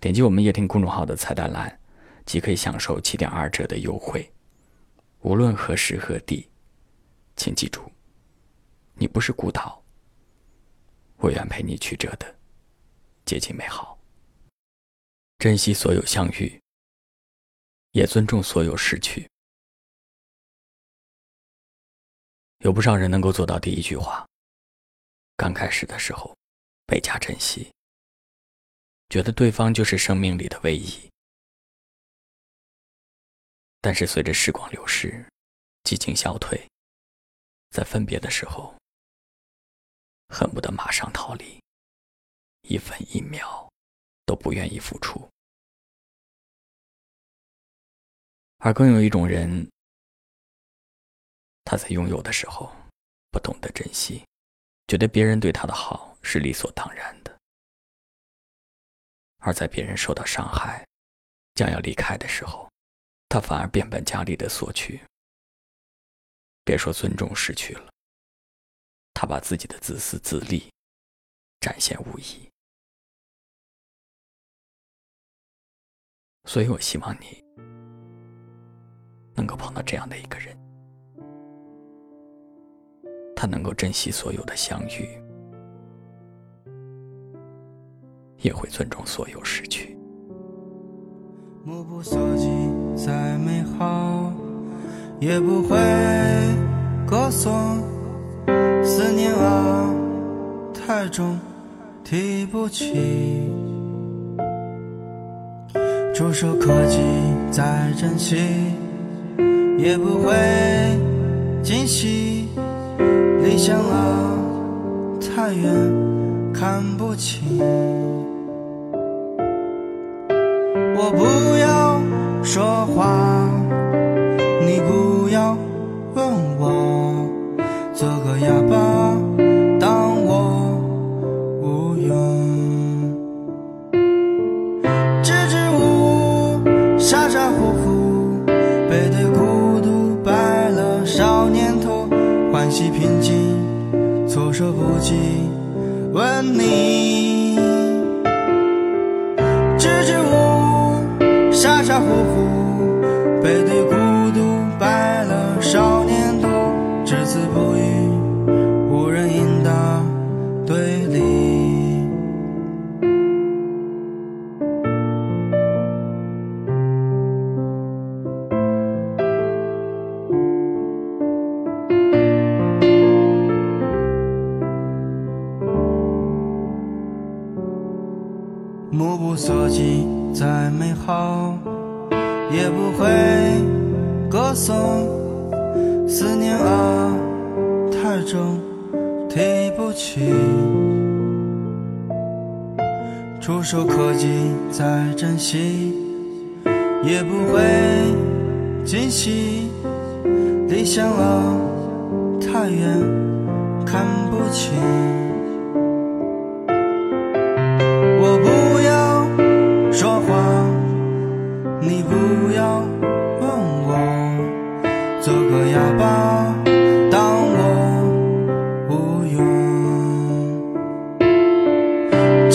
点击我们夜听公众号的菜单栏，即可以享受七点二折的优惠。无论何时何地，请记住，你不是孤岛。我愿陪你曲折的接近美好，珍惜所有相遇，也尊重所有失去。有不少人能够做到第一句话：刚开始的时候，倍加珍惜。觉得对方就是生命里的唯一，但是随着时光流逝，激情消退，在分别的时候，恨不得马上逃离，一分一秒都不愿意付出。而更有一种人，他在拥有的时候不懂得珍惜，觉得别人对他的好是理所当然。而在别人受到伤害、将要离开的时候，他反而变本加厉的索取。别说尊重失去了，他把自己的自私自利展现无遗。所以我希望你能够碰到这样的一个人，他能够珍惜所有的相遇。也会尊重所有失去。目不所及再美好，也不会歌颂。思念啊，太重，提不起。触手可及再珍惜，也不会惊喜。理想啊，太远，看不清。我不要说话，你不要问我，做个哑巴，当我无用。支支吾吾，傻傻乎乎，背对孤独，白了少年头，欢喜平静，措手不及，问你，无语，无人应答，对立。目不所及。再美好，也不会歌颂。思念啊，太重，提不起。触手可及再珍惜，也不会惊喜。理想啊，太远，看不清。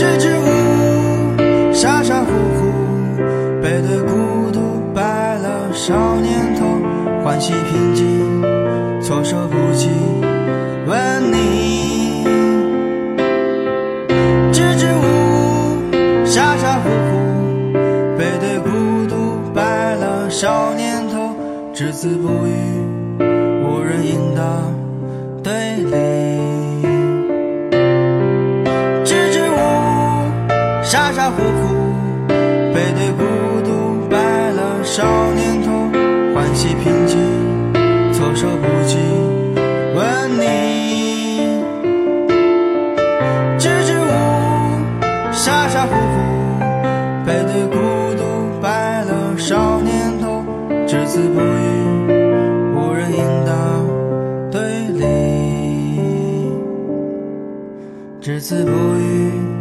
支支吾吾，傻傻乎乎，背对孤独，白了少年头，欢喜平静，措手不及，问你。支支吾吾，傻傻乎乎，背对孤独，白了少年头。只字不语，无人应答，对立。傻傻乎乎，背对孤独，白了少年头，欢喜平静，措手不及，问你。支支吾吾，傻傻乎乎，背对孤独，白了少年头，只字不语，无人应答，对立。只字不语。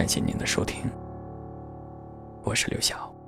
感谢您的收听，我是刘晓。